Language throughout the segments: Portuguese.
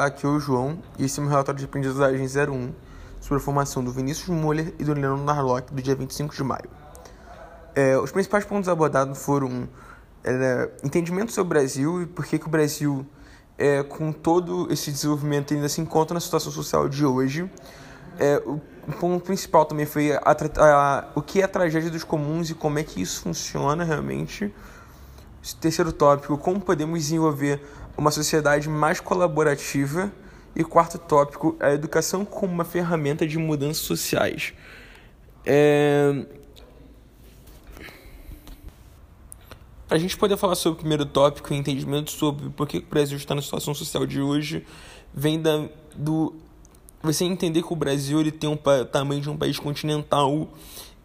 Aqui é o João e esse é o meu relatório de aprendizagem 01 sobre a formação do Vinícius Muller e do Leandro Narlock do dia 25 de maio. É, os principais pontos abordados foram é, entendimento sobre o Brasil e por que, que o Brasil, é, com todo esse desenvolvimento, ainda se encontra na situação social de hoje. É, o, o, ponto principal também foi a, a, o que é a tragédia dos comuns e como é que isso funciona realmente. Terceiro tópico, como podemos desenvolver uma sociedade mais colaborativa. E quarto tópico, a educação como uma ferramenta de mudanças sociais. É... Para a gente poder falar sobre o primeiro tópico, o entendimento sobre por que o Brasil está na situação social de hoje, vem da, do você entender que o Brasil ele tem um tamanho de um país continental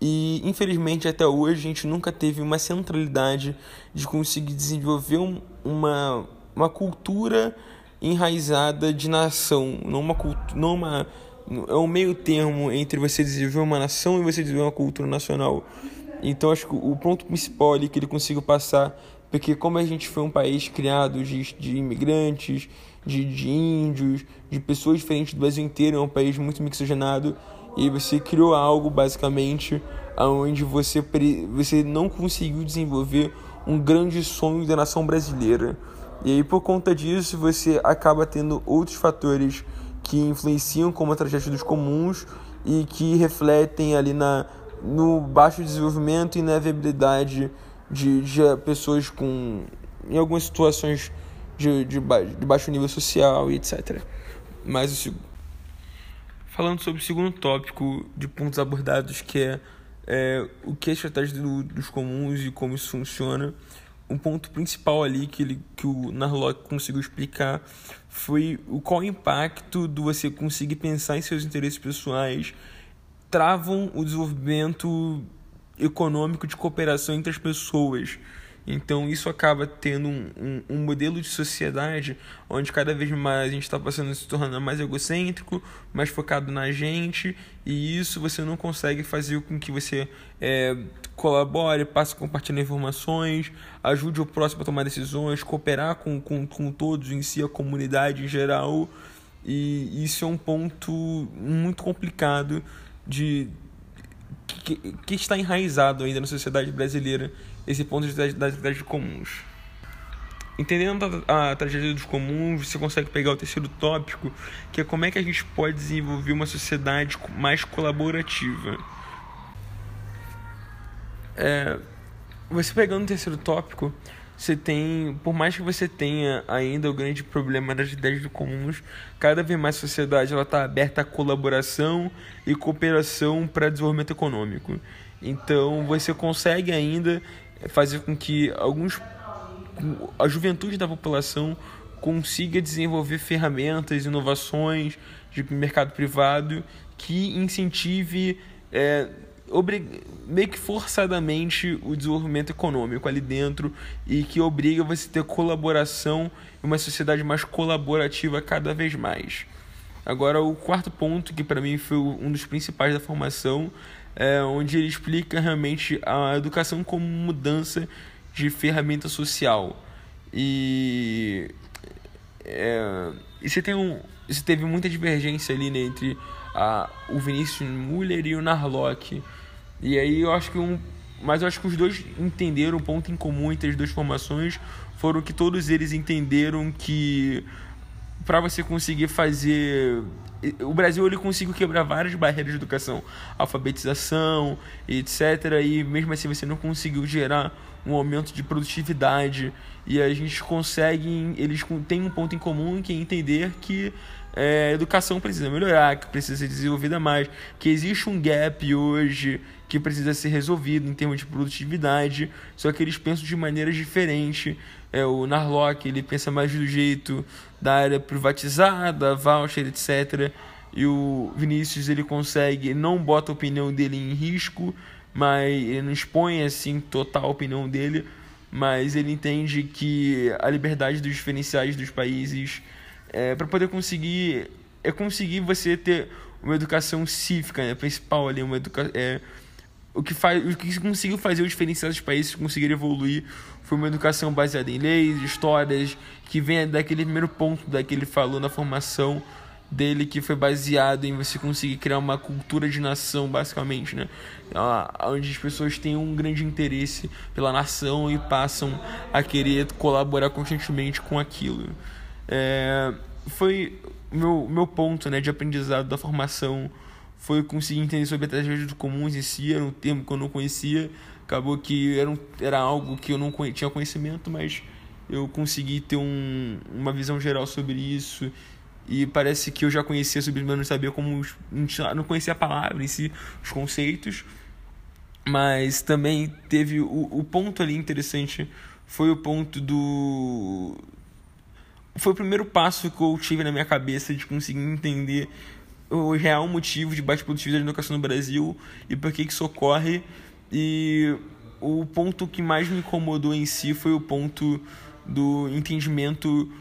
e infelizmente até hoje a gente nunca teve uma centralidade de conseguir desenvolver um, uma, uma cultura enraizada de nação, não uma não uma é um meio termo entre você desenvolver uma nação e você desenvolver uma cultura nacional. Então acho que o ponto principal ali que ele conseguiu passar, porque como a gente foi um país criado de, de imigrantes, de, de índios, de pessoas diferentes do Brasil inteiro, é um país muito miscigenado, e você criou algo basicamente onde você, você não conseguiu desenvolver um grande sonho da nação brasileira. E aí, por conta disso, você acaba tendo outros fatores que influenciam como a tragédia dos comuns e que refletem ali na, no baixo desenvolvimento e na viabilidade de, de pessoas com, em algumas situações de, de, de baixo nível social e etc. Mas o falando sobre o segundo tópico de pontos abordados, que é, é o que é a estratégia do, dos comuns e como isso funciona, um ponto principal ali que, ele, que o Narlock conseguiu explicar foi o qual o impacto do você conseguir pensar em seus interesses pessoais travam o desenvolvimento econômico de cooperação entre as pessoas. Então isso acaba tendo um, um, um, modelo de sociedade onde cada vez mais a gente está passando se tornar mais egocêntrico, mais focado na gente, e isso você não consegue fazer com que você é, colabore, passe compartilhando informações, ajude o próximo a tomar decisões, cooperar com, com, com todos em si, a comunidade em geral. E isso é um ponto muito complicado de que, que está enraizado ainda na sociedade brasileira esse ponto das tragédias comuns. Entendendo a, a, tragédia dos comuns, você consegue pegar o terceiro tópico, que é como é que a gente pode desenvolver uma sociedade mais colaborativa. É, você pegando o terceiro tópico, você tem, por mais que você tenha ainda o grande problema das ideias comuns, cada vez mais a sociedade ela está aberta à colaboração e cooperação para desenvolvimento econômico. Então você consegue ainda fazer com que alguns a juventude da população consiga desenvolver ferramentas, inovações de mercado privado que incentive é, meio que forçadamente o desenvolvimento econômico ali dentro e que obriga você a ter colaboração e uma sociedade mais colaborativa cada vez mais. Agora, o quarto ponto, que para mim foi um dos principais da formação, é onde ele explica realmente a educação como mudança de ferramenta social. E, é, e você, tem um, você teve muita divergência ali né, entre o Vinícius Müller e o Narlock. E aí eu acho que um. Mas eu acho que os dois entenderam o ponto em comum entre as duas formações foram que todos eles entenderam que para você conseguir fazer o Brasil ele conseguiu quebrar várias barreiras de educação, alfabetização, etc. E mesmo assim você não conseguiu gerar um aumento de produtividade. E a gente consegue, eles têm um ponto em comum que é entender que é, educação precisa melhorar, que precisa ser desenvolvida mais, que existe um gap hoje que precisa ser resolvido em termos de produtividade, só que eles pensam de maneiras diferentes. É, o Narlock ele pensa mais do jeito da área privatizada, voucher, etc. E o Vinícius ele consegue, não bota a opinião dele em risco, mas ele não expõe assim total a opinião dele, mas ele entende que a liberdade dos diferenciais dos países é, para poder conseguir é conseguir você ter uma educação cívica, né, principal ali, uma educação é, o que faz o que conseguiu fazer os diferenciais dos países conseguir evoluir foi uma educação baseada em leis, histórias, que vem daquele primeiro ponto daquele ele falou na formação dele que foi baseado em você conseguir criar uma cultura de nação, basicamente, né? Onde as pessoas têm um grande interesse pela nação e passam a querer colaborar constantemente com aquilo. É, foi meu meu ponto, né, de aprendizado da formação foi conseguir entender sobre a tragédia comuns em si, era um termo que eu não conhecia, acabou que era, um, era algo que eu não tinha conhecimento, mas eu consegui ter um, uma visão geral sobre isso e parece que eu já conhecia sobre mas não sabia como não conhecia a palavra em si os conceitos mas também teve o, o ponto ali interessante foi o ponto do foi o primeiro passo que eu tive na minha cabeça de conseguir entender o real motivo de baixo produtividade da educação no Brasil e por que isso ocorre e o ponto que mais me incomodou em si foi o ponto do entendimento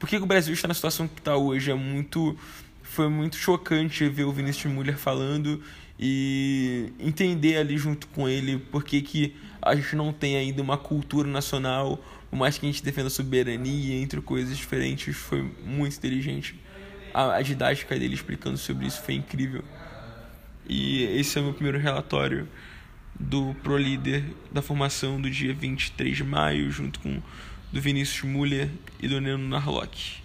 por que o Brasil está na situação que está hoje. É muito, foi muito chocante ver o Vinícius Müller falando e entender ali junto com ele por que, que a gente não tem ainda uma cultura nacional, por mais que a gente defenda a soberania entre coisas diferentes, foi muito inteligente. A, a didática dele explicando sobre isso foi incrível. E esse é o meu primeiro relatório do Pro Líder da formação do dia 23 de maio, junto com do Vinícius Müller e do Neno Narlock.